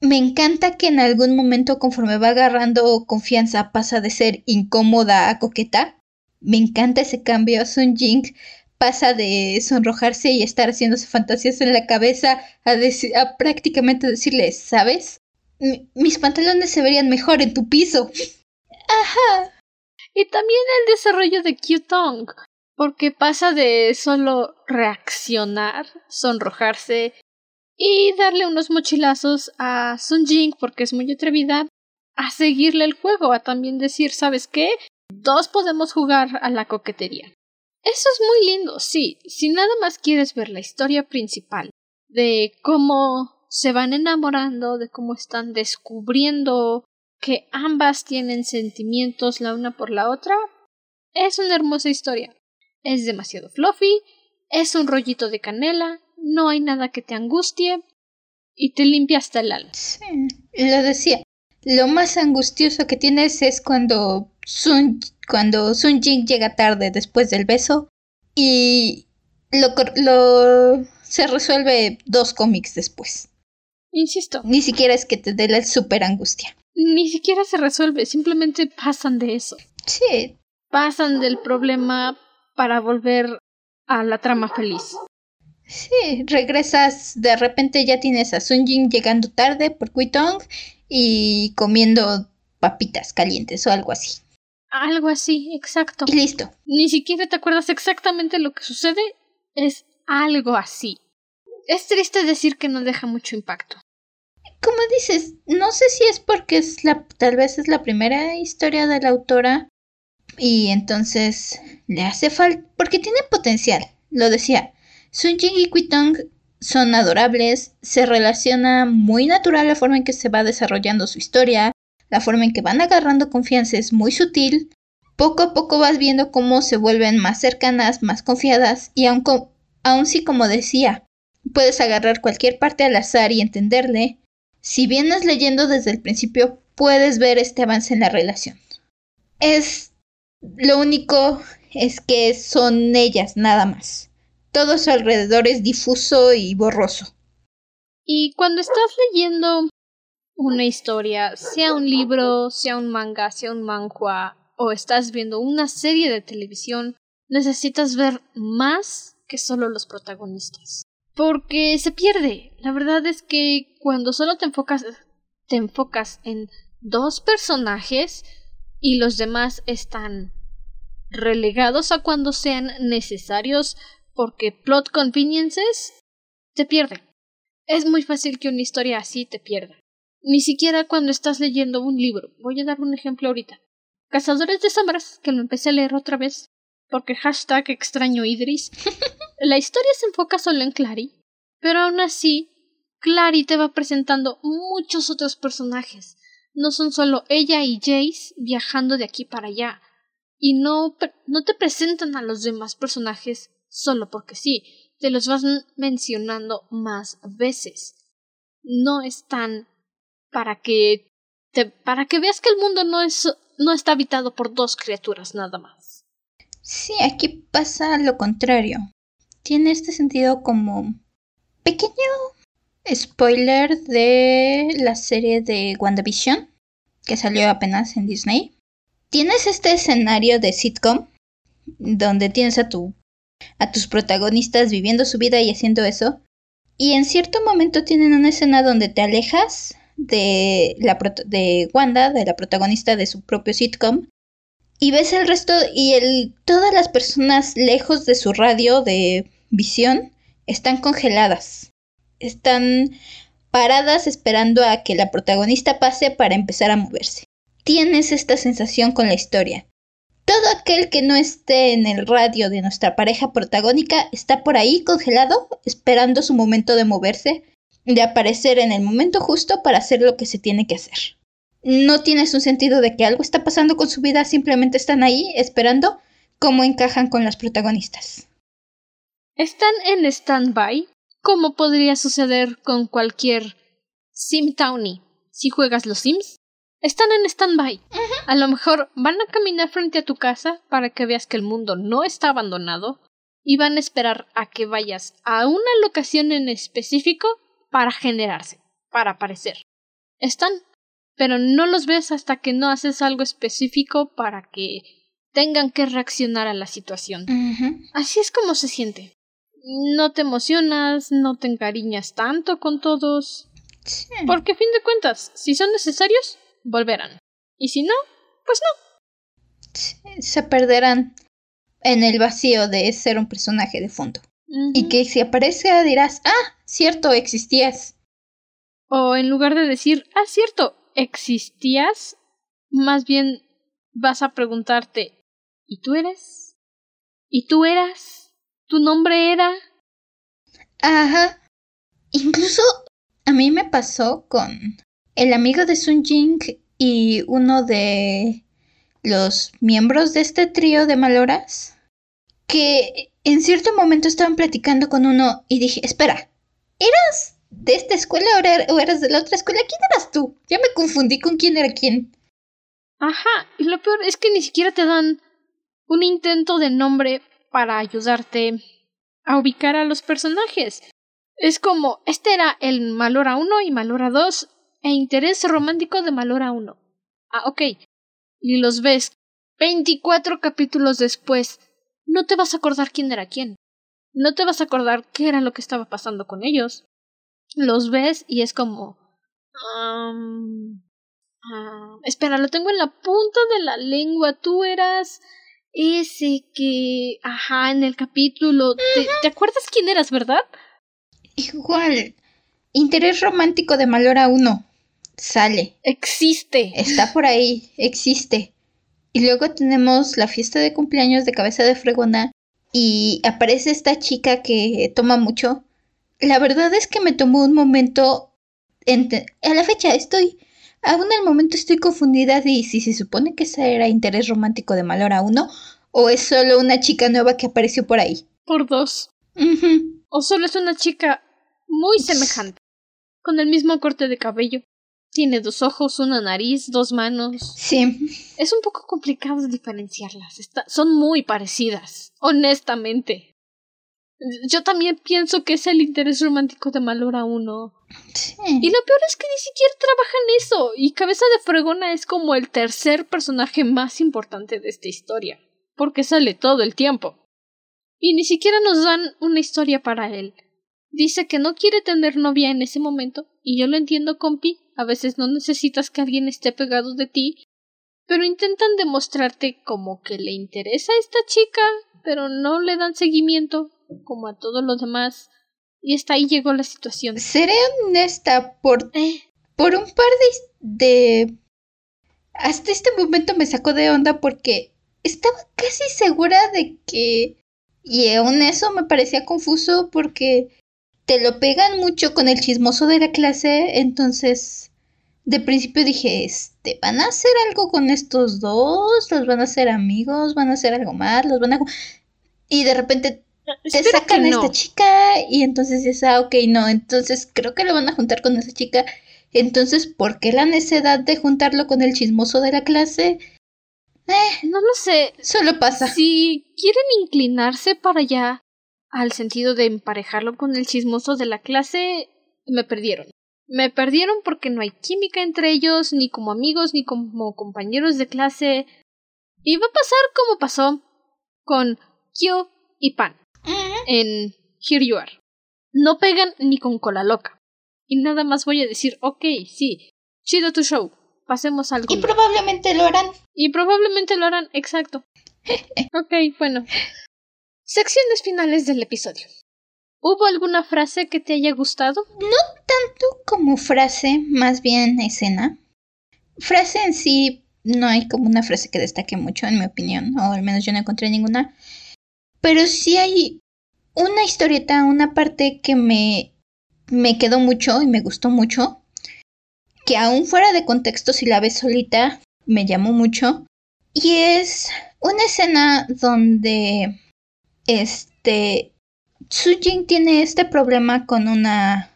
Me encanta que en algún momento conforme va agarrando confianza pasa de ser incómoda a coqueta. Me encanta ese cambio. Sun Jing pasa de sonrojarse y estar haciéndose fantasías en la cabeza a, a prácticamente decirle, ¿sabes? mis pantalones se verían mejor en tu piso. Ajá. Y también el desarrollo de Q-Tong, porque pasa de solo reaccionar, sonrojarse y darle unos mochilazos a Sun Jing porque es muy atrevida, a seguirle el juego, a también decir, ¿sabes qué? Dos podemos jugar a la coquetería. Eso es muy lindo, sí. Si nada más quieres ver la historia principal de cómo se van enamorando, de cómo están descubriendo que ambas tienen sentimientos la una por la otra, es una hermosa historia. Es demasiado fluffy, es un rollito de canela, no hay nada que te angustie y te limpia hasta el alma. Sí, lo decía. Lo más angustioso que tienes es cuando Sun, cuando Sun Jing llega tarde después del beso y lo, lo se resuelve dos cómics después. Insisto. Ni siquiera es que te dé la super angustia. Ni siquiera se resuelve, simplemente pasan de eso. Sí. Pasan del problema para volver a la trama feliz. Sí, regresas, de repente ya tienes a Sun Jin llegando tarde por Kuitong y comiendo papitas calientes o algo así. Algo así, exacto. Y listo. Ni siquiera te acuerdas exactamente lo que sucede, es algo así. Es triste decir que no deja mucho impacto. Como dices, no sé si es porque es la, tal vez es la primera historia de la autora y entonces le hace falta, porque tiene potencial, lo decía. Sun Jing y Kuitong son adorables, se relaciona muy natural la forma en que se va desarrollando su historia, la forma en que van agarrando confianza es muy sutil. Poco a poco vas viendo cómo se vuelven más cercanas, más confiadas y aun, aun si como decía, Puedes agarrar cualquier parte al azar y entenderle. Si vienes leyendo desde el principio, puedes ver este avance en la relación. Es lo único es que son ellas nada más. Todo su alrededor es difuso y borroso. Y cuando estás leyendo una historia, sea un libro, sea un manga, sea un manhua, o estás viendo una serie de televisión, necesitas ver más que solo los protagonistas porque se pierde. La verdad es que cuando solo te enfocas te enfocas en dos personajes y los demás están relegados a cuando sean necesarios porque plot conveniences te pierde. Es muy fácil que una historia así te pierda. Ni siquiera cuando estás leyendo un libro. Voy a dar un ejemplo ahorita. Cazadores de sombras, que lo empecé a leer otra vez, porque hashtag extraño Idris. <laughs> La historia se enfoca solo en Clary, pero aún así, Clary te va presentando muchos otros personajes. No son solo ella y Jace viajando de aquí para allá. Y no, no te presentan a los demás personajes solo porque sí, te los vas mencionando más veces. No están para que te, para que veas que el mundo no es no está habitado por dos criaturas nada más. Sí, aquí pasa lo contrario. Tiene este sentido como pequeño spoiler de la serie de WandaVision que salió apenas en Disney. Tienes este escenario de sitcom donde tienes a tu a tus protagonistas viviendo su vida y haciendo eso. Y en cierto momento tienen una escena donde te alejas de la de Wanda, de la protagonista de su propio sitcom, y ves el resto y el, todas las personas lejos de su radio de visión están congeladas. Están paradas esperando a que la protagonista pase para empezar a moverse. Tienes esta sensación con la historia. todo aquel que no esté en el radio de nuestra pareja protagónica está por ahí congelado, esperando su momento de moverse, de aparecer en el momento justo para hacer lo que se tiene que hacer. No tienes un sentido de que algo está pasando con su vida, simplemente están ahí esperando cómo encajan con las protagonistas. Están en stand-by, como podría suceder con cualquier Sim Townie si juegas los Sims. Están en stand-by. A lo mejor van a caminar frente a tu casa para que veas que el mundo no está abandonado y van a esperar a que vayas a una locación en específico para generarse, para aparecer. Están, pero no los ves hasta que no haces algo específico para que tengan que reaccionar a la situación. Así es como se siente. No te emocionas, no te encariñas tanto con todos. Porque a fin de cuentas, si son necesarios, volverán. Y si no, pues no. Se perderán en el vacío de ser un personaje de fondo. Y que si aparece dirás, ah, cierto, existías. O en lugar de decir, ah, cierto, existías, más bien vas a preguntarte, ¿y tú eres? ¿Y tú eras? ¿Tu nombre era? Ajá. Incluso a mí me pasó con el amigo de Sun Jing y uno de los miembros de este trío de maloras que en cierto momento estaban platicando con uno y dije, espera, ¿eras de esta escuela o eras de la otra escuela? ¿Quién eras tú? Ya me confundí con quién era quién. Ajá, y lo peor es que ni siquiera te dan un intento de nombre para ayudarte a ubicar a los personajes. Es como, este era el Malora 1 y Malora 2 e interés romántico de Malora 1. Ah, ok. Y los ves 24 capítulos después. No te vas a acordar quién era quién. No te vas a acordar qué era lo que estaba pasando con ellos. Los ves y es como... Um, espera, lo tengo en la punta de la lengua. Tú eras ese que... Ajá, en el capítulo... ¿Te, ¿te acuerdas quién eras, verdad? Igual. Interés romántico de Malora 1 sale. Existe. Está por ahí, existe. Y luego tenemos la fiesta de cumpleaños de cabeza de fregona y aparece esta chica que toma mucho. La verdad es que me tomó un momento... A la fecha estoy... Aún al momento estoy confundida de si se supone que ese era interés romántico de Malora 1 o es solo una chica nueva que apareció por ahí. Por dos. O solo es una chica muy semejante, con el mismo corte de cabello, tiene dos ojos, una nariz, dos manos. Sí. Es un poco complicado diferenciarlas. son muy parecidas, honestamente. Yo también pienso que es el interés romántico de Malora 1. Y lo peor es que ni siquiera trabaja en eso. Y Cabeza de Fregona es como el tercer personaje más importante de esta historia. Porque sale todo el tiempo. Y ni siquiera nos dan una historia para él. Dice que no quiere tener novia en ese momento, y yo lo entiendo, compi, a veces no necesitas que alguien esté pegado de ti, pero intentan demostrarte como que le interesa a esta chica, pero no le dan seguimiento, como a todos los demás, y hasta ahí llegó la situación. Seré honesta, por, eh. por un par de, de... Hasta este momento me sacó de onda porque estaba casi segura de que... Y aún eso me parecía confuso porque te lo pegan mucho con el chismoso de la clase, entonces de principio dije, este, ¿van a hacer algo con estos dos? ¿Los van a hacer amigos? ¿Van a hacer algo más? ¿Los van a...? Y de repente te sacan a esta chica y entonces dices, ah, ok, no, entonces creo que lo van a juntar con esa chica. Entonces, ¿por qué la necesidad de juntarlo con el chismoso de la clase? Eh, no lo sé. Solo pasa. Si quieren inclinarse para allá, al sentido de emparejarlo con el chismoso de la clase, me perdieron. Me perdieron porque no hay química entre ellos, ni como amigos, ni como compañeros de clase. Y va a pasar como pasó con Kyo y Pan en Here You Are. No pegan ni con cola loca. Y nada más voy a decir, ok, sí, chido tu show, pasemos algo. Y probablemente lo harán. Y probablemente lo harán, exacto. <laughs> ok, bueno. Secciones finales del episodio. ¿Hubo alguna frase que te haya gustado? No tanto como frase, más bien escena. Frase en sí, no hay como una frase que destaque mucho, en mi opinión, o al menos yo no encontré ninguna. Pero sí hay una historieta, una parte que me, me quedó mucho y me gustó mucho, que aún fuera de contexto, si la ves solita, me llamó mucho. Y es una escena donde este Sujin tiene este problema con una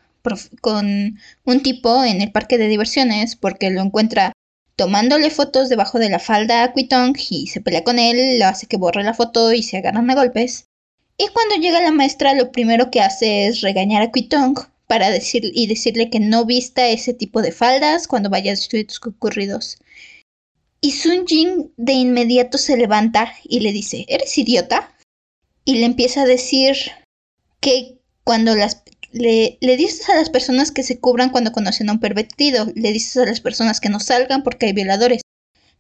con un tipo en el parque de diversiones porque lo encuentra tomándole fotos debajo de la falda a Quitong y se pelea con él, lo hace que borre la foto y se agarran a golpes. Y cuando llega la maestra lo primero que hace es regañar a Quitong para decir y decirle que no vista ese tipo de faldas cuando vaya a estudios concurridos. Y Sun Jin de inmediato se levanta y le dice, ¿eres idiota? Y le empieza a decir que cuando las le, dices a las personas que se cubran cuando conocen a un pervertido, le dices a las personas que no salgan porque hay violadores.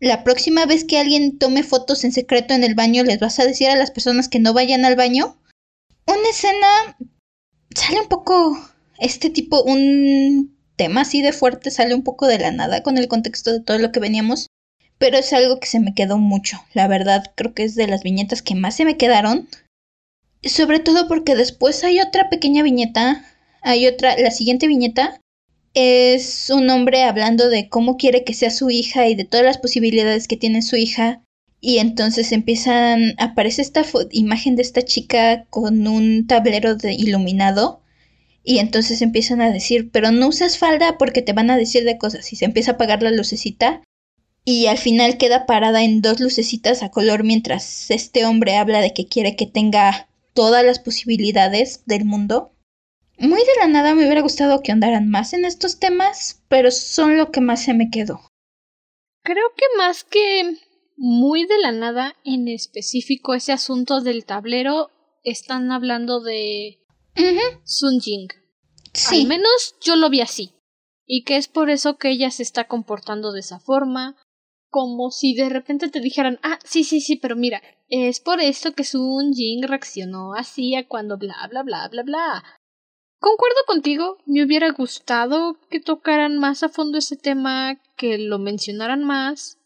La próxima vez que alguien tome fotos en secreto en el baño, les vas a decir a las personas que no vayan al baño. Una escena sale un poco este tipo, un tema así de fuerte, sale un poco de la nada con el contexto de todo lo que veníamos, pero es algo que se me quedó mucho. La verdad, creo que es de las viñetas que más se me quedaron. Sobre todo porque después hay otra pequeña viñeta, hay otra, la siguiente viñeta es un hombre hablando de cómo quiere que sea su hija y de todas las posibilidades que tiene su hija. Y entonces empiezan, aparece esta imagen de esta chica con un tablero de iluminado. Y entonces empiezan a decir, pero no uses falda porque te van a decir de cosas. Y se empieza a apagar la lucecita. Y al final queda parada en dos lucecitas a color mientras este hombre habla de que quiere que tenga todas las posibilidades del mundo. Muy de la nada me hubiera gustado que andaran más en estos temas, pero son lo que más se me quedó. Creo que más que muy de la nada en específico ese asunto del tablero, están hablando de Sun Jing. Sí. Al menos yo lo vi así. Y que es por eso que ella se está comportando de esa forma, como si de repente te dijeran, ah, sí, sí, sí, pero mira, es por esto que Sun Jing reaccionó así a cuando bla, bla, bla, bla, bla. Concuerdo contigo, me hubiera gustado que tocaran más a fondo ese tema, que lo mencionaran más,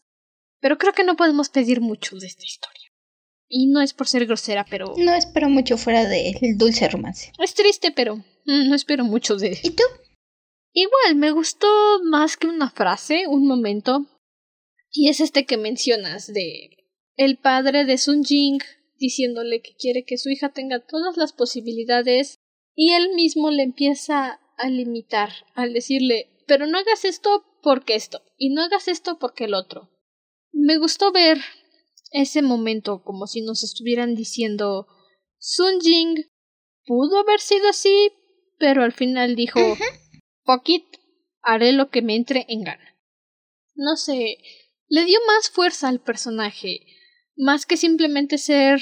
pero creo que no podemos pedir mucho de esta historia. Y no es por ser grosera, pero... No espero mucho fuera del dulce romance. Es triste, pero no espero mucho de... ¿Y tú? Igual, me gustó más que una frase, un momento, y es este que mencionas de el padre de Sun Jing diciéndole que quiere que su hija tenga todas las posibilidades y él mismo le empieza a limitar al decirle pero no hagas esto porque esto y no hagas esto porque el otro. Me gustó ver ese momento como si nos estuvieran diciendo Sun Jing pudo haber sido así, pero al final dijo Fuck it, haré lo que me entre en gana. No sé, le dio más fuerza al personaje, más que simplemente ser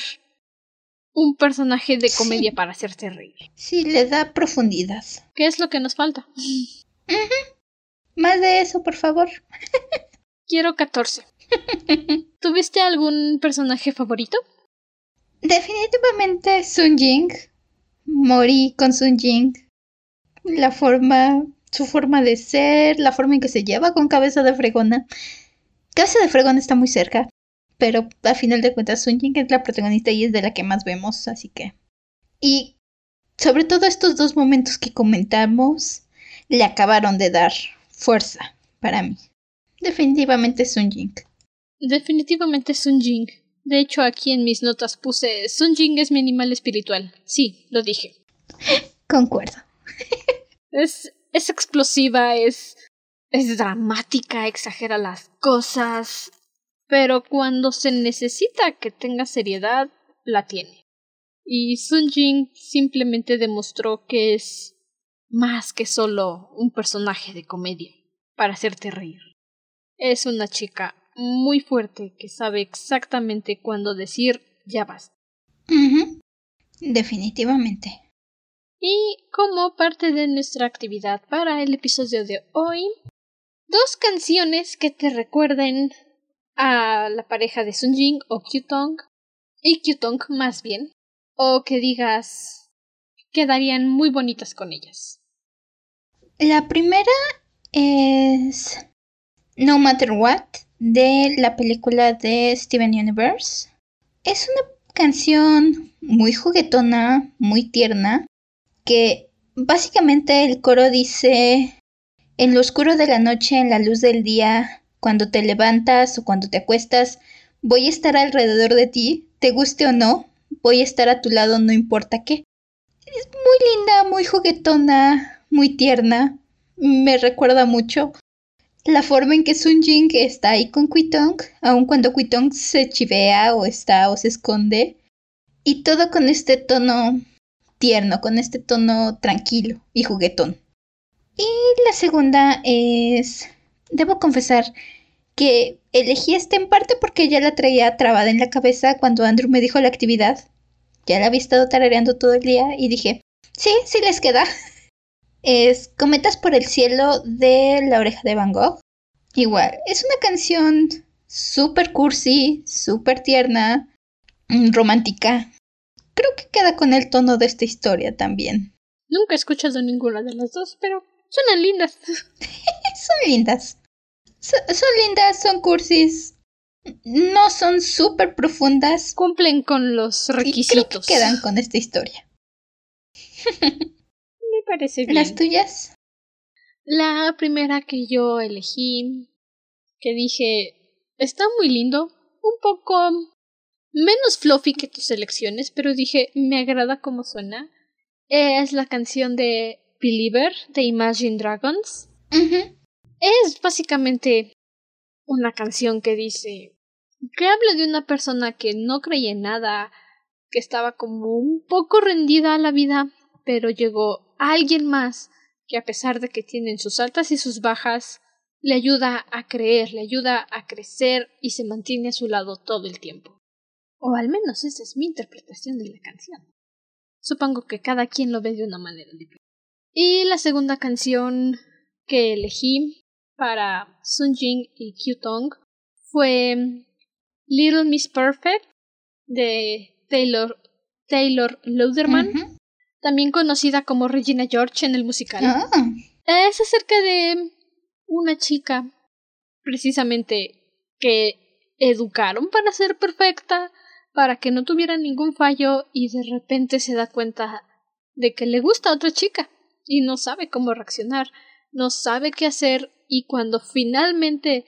un personaje de comedia para hacerte reír. Sí, le da profundidad. ¿Qué es lo que nos falta? Más de eso, por favor. <laughs> Quiero 14. <laughs> ¿Tuviste algún personaje favorito? Definitivamente Sun Jing. Morí con Sun Jing. La forma, su forma de ser, la forma en que se lleva con cabeza de fregona. Casa de Fregón está muy cerca, pero a final de cuentas Sun Jing es la protagonista y es de la que más vemos, así que... Y sobre todo estos dos momentos que comentamos le acabaron de dar fuerza para mí. Definitivamente Sun Jing. Definitivamente Sun Jing. De hecho, aquí en mis notas puse Sun Jing es mi animal espiritual. Sí, lo dije. Concuerdo. es, es explosiva, es es dramática, exagera las cosas, pero cuando se necesita que tenga seriedad, la tiene. Y Sun Jin simplemente demostró que es más que solo un personaje de comedia para hacerte reír. Es una chica muy fuerte que sabe exactamente cuándo decir ya basta. Definitivamente. Y como parte de nuestra actividad para el episodio de hoy, dos canciones que te recuerden a la pareja de Sunjin o Kyutong y Kyutong más bien o que digas quedarían muy bonitas con ellas. La primera es No Matter What de la película de Steven Universe. Es una canción muy juguetona, muy tierna, que básicamente el coro dice, en lo oscuro de la noche, en la luz del día, cuando te levantas o cuando te acuestas, voy a estar alrededor de ti, te guste o no, voy a estar a tu lado no importa qué. Es muy linda, muy juguetona, muy tierna. Me recuerda mucho la forma en que Sun Jing está ahí con Quitong, aun cuando Quitong se chivea o está o se esconde. Y todo con este tono tierno, con este tono tranquilo y juguetón. Y la segunda es, debo confesar que elegí esta en parte porque ya la traía trabada en la cabeza cuando Andrew me dijo la actividad. Ya la había estado tarareando todo el día y dije, sí, sí les queda. <laughs> Es Cometas por el cielo de La oreja de Van Gogh. Igual, es una canción súper cursi, súper tierna, mm, romántica. Creo que queda con el tono de esta historia también. Nunca he escuchado ninguna de las dos, pero suenan lindas. <laughs> son lindas. son lindas, son cursis. No son súper profundas. Cumplen con los requisitos. Y creo que quedan con esta historia. <laughs> parece bien. ¿Las tuyas? La primera que yo elegí, que dije, está muy lindo, un poco menos fluffy que tus elecciones, pero dije, me agrada cómo suena, es la canción de Believer de Imagine Dragons. Es básicamente una canción que dice, que habla de una persona que no creía en nada, que estaba como un poco rendida a la vida, pero llegó alguien más que a pesar de que tienen sus altas y sus bajas, le ayuda a creer, le ayuda a crecer y se mantiene a su lado todo el tiempo. O al menos esa es mi interpretación de la canción. Supongo que cada quien lo ve de una manera diferente. Y la segunda canción que elegí para Sun Jing y Tong fue Little Miss Perfect de Taylor, Taylor Lauderman también conocida como Regina George en el musical. Es acerca de una chica, precisamente, que educaron para ser perfecta, para que no tuviera ningún fallo y de repente se da cuenta de que le gusta a otra chica y no sabe cómo reaccionar, no sabe qué hacer y cuando finalmente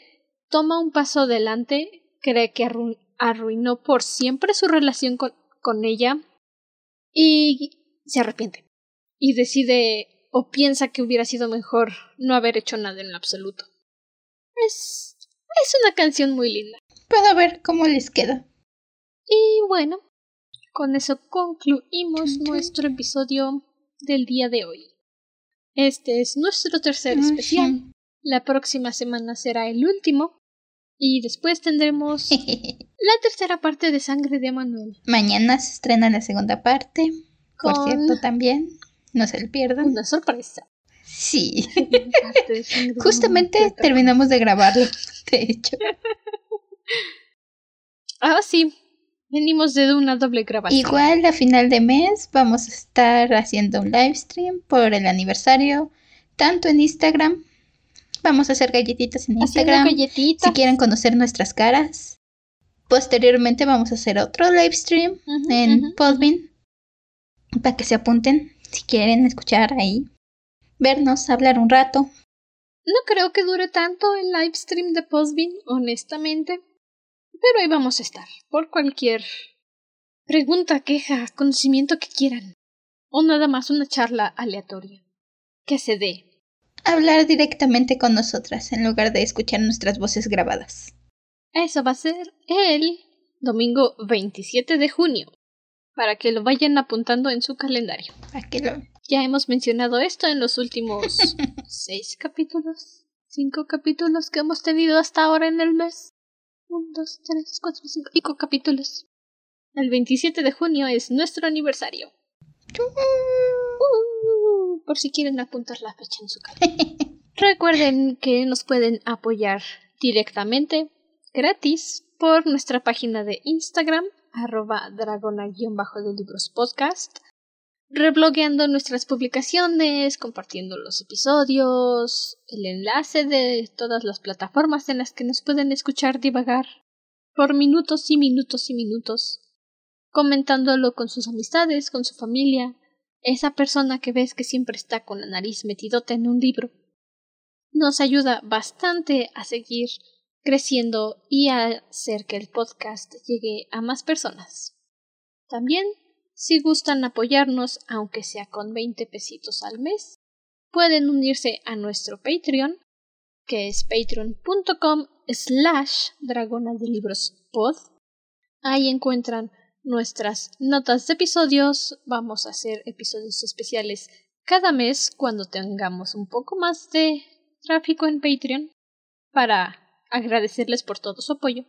toma un paso adelante cree que arruinó por siempre su relación con, con ella y se arrepiente y decide o piensa que hubiera sido mejor no haber hecho nada en lo absoluto. Es es una canción muy linda. Puedo ver cómo les queda. Y bueno, con eso concluimos nuestro episodio del día de hoy. Este es nuestro tercer especial. La próxima semana será el último. Y después tendremos <laughs> la tercera parte de Sangre de Manuel. Mañana se estrena la segunda parte. Por cierto, también, no se le pierdan. Una sorpresa. Sí. <laughs> <laughs> Justamente terminamos de grabarlo, de hecho. Ah, sí. Venimos de una doble grabación. Igual a final de mes vamos a estar haciendo un live stream por el aniversario, tanto en Instagram. Vamos a hacer galletitas en Instagram. Galletitas. Si quieren conocer nuestras caras. Posteriormente vamos a hacer otro live stream en Podbean para que se apunten si quieren escuchar ahí, vernos, hablar un rato. No creo que dure tanto el live stream de Postbin, honestamente, pero ahí vamos a estar, por cualquier pregunta, queja, conocimiento que quieran, o nada más una charla aleatoria. Que se dé. Hablar directamente con nosotras en lugar de escuchar nuestras voces grabadas. Eso va a ser el domingo 27 de junio para que lo vayan apuntando en su calendario. Ya hemos mencionado esto en los últimos <laughs> seis capítulos, cinco capítulos que hemos tenido hasta ahora en el mes. Un, dos, tres, cuatro, cinco, cinco capítulos. El 27 de junio es nuestro aniversario. Uh, por si quieren apuntar la fecha en su calendario. <laughs> Recuerden que nos pueden apoyar directamente, gratis, por nuestra página de Instagram arroba dragona-de libros podcast reblogueando nuestras publicaciones, compartiendo los episodios, el enlace de todas las plataformas en las que nos pueden escuchar divagar por minutos y minutos y minutos, comentándolo con sus amistades, con su familia, esa persona que ves que siempre está con la nariz metidota en un libro. Nos ayuda bastante a seguir creciendo y a hacer que el podcast llegue a más personas. También si gustan apoyarnos, aunque sea con 20 pesitos al mes, pueden unirse a nuestro Patreon, que es patreon.com slash dragona de libros pod. Ahí encuentran nuestras notas de episodios. Vamos a hacer episodios especiales cada mes cuando tengamos un poco más de tráfico en Patreon para agradecerles por todo su apoyo.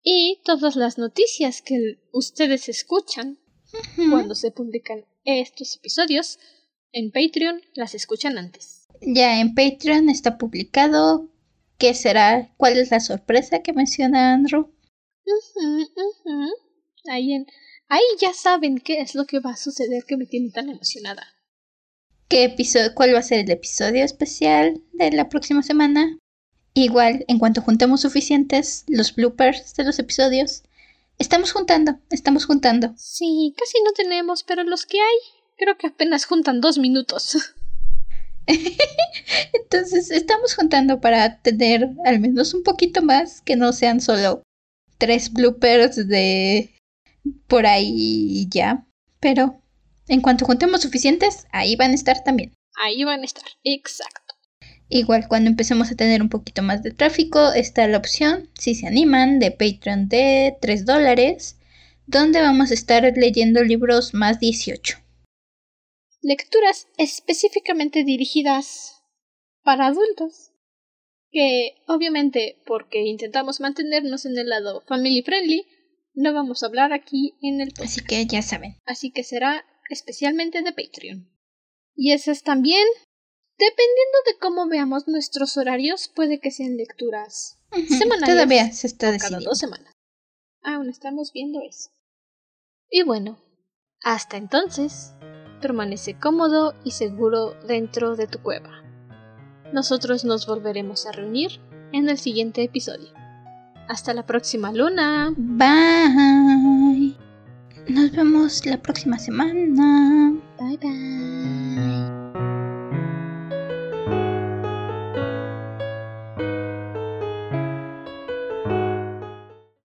Y todas las noticias que ustedes escuchan cuando se publican estos episodios, en Patreon las escuchan antes. Ya en Patreon está publicado qué será, cuál es la sorpresa que menciona Andrew. Ahí, en, ahí ya saben qué es lo que va a suceder que me tiene tan emocionada. ¿Qué episodio, cuál va a ser el episodio especial de la próxima semana? Igual, en cuanto juntemos suficientes, los bloopers de los episodios, Estamos juntando, estamos juntando. Sí, casi no tenemos, pero los que hay, creo que apenas juntan dos minutos. <laughs> <laughs> Entonces, estamos juntando para tener al menos un poquito más, que no sean solo tres bloopers de por ahí ya. Pero en cuanto juntemos suficientes, ahí van a estar también. Ahí van a estar, exacto. Igual cuando empecemos a tener un poquito más de tráfico está la opción, si se animan, de Patreon de 3 dólares, donde vamos a estar leyendo libros más 18. Lecturas específicamente dirigidas para adultos, que obviamente porque intentamos mantenernos en el lado family friendly, no vamos a hablar aquí en el Así que ya saben. Así que será especialmente de Patreon. Y esas también Dependiendo de cómo veamos nuestros horarios, puede que sean lecturas semanales. Todavía se está Cada dos semanas. Aún estamos viendo eso. Y bueno, hasta entonces, permanece cómodo y seguro dentro de tu cueva. Nosotros nos volveremos a reunir en el siguiente episodio. Hasta la próxima luna. Bye. Nos vemos la próxima semana. Bye bye.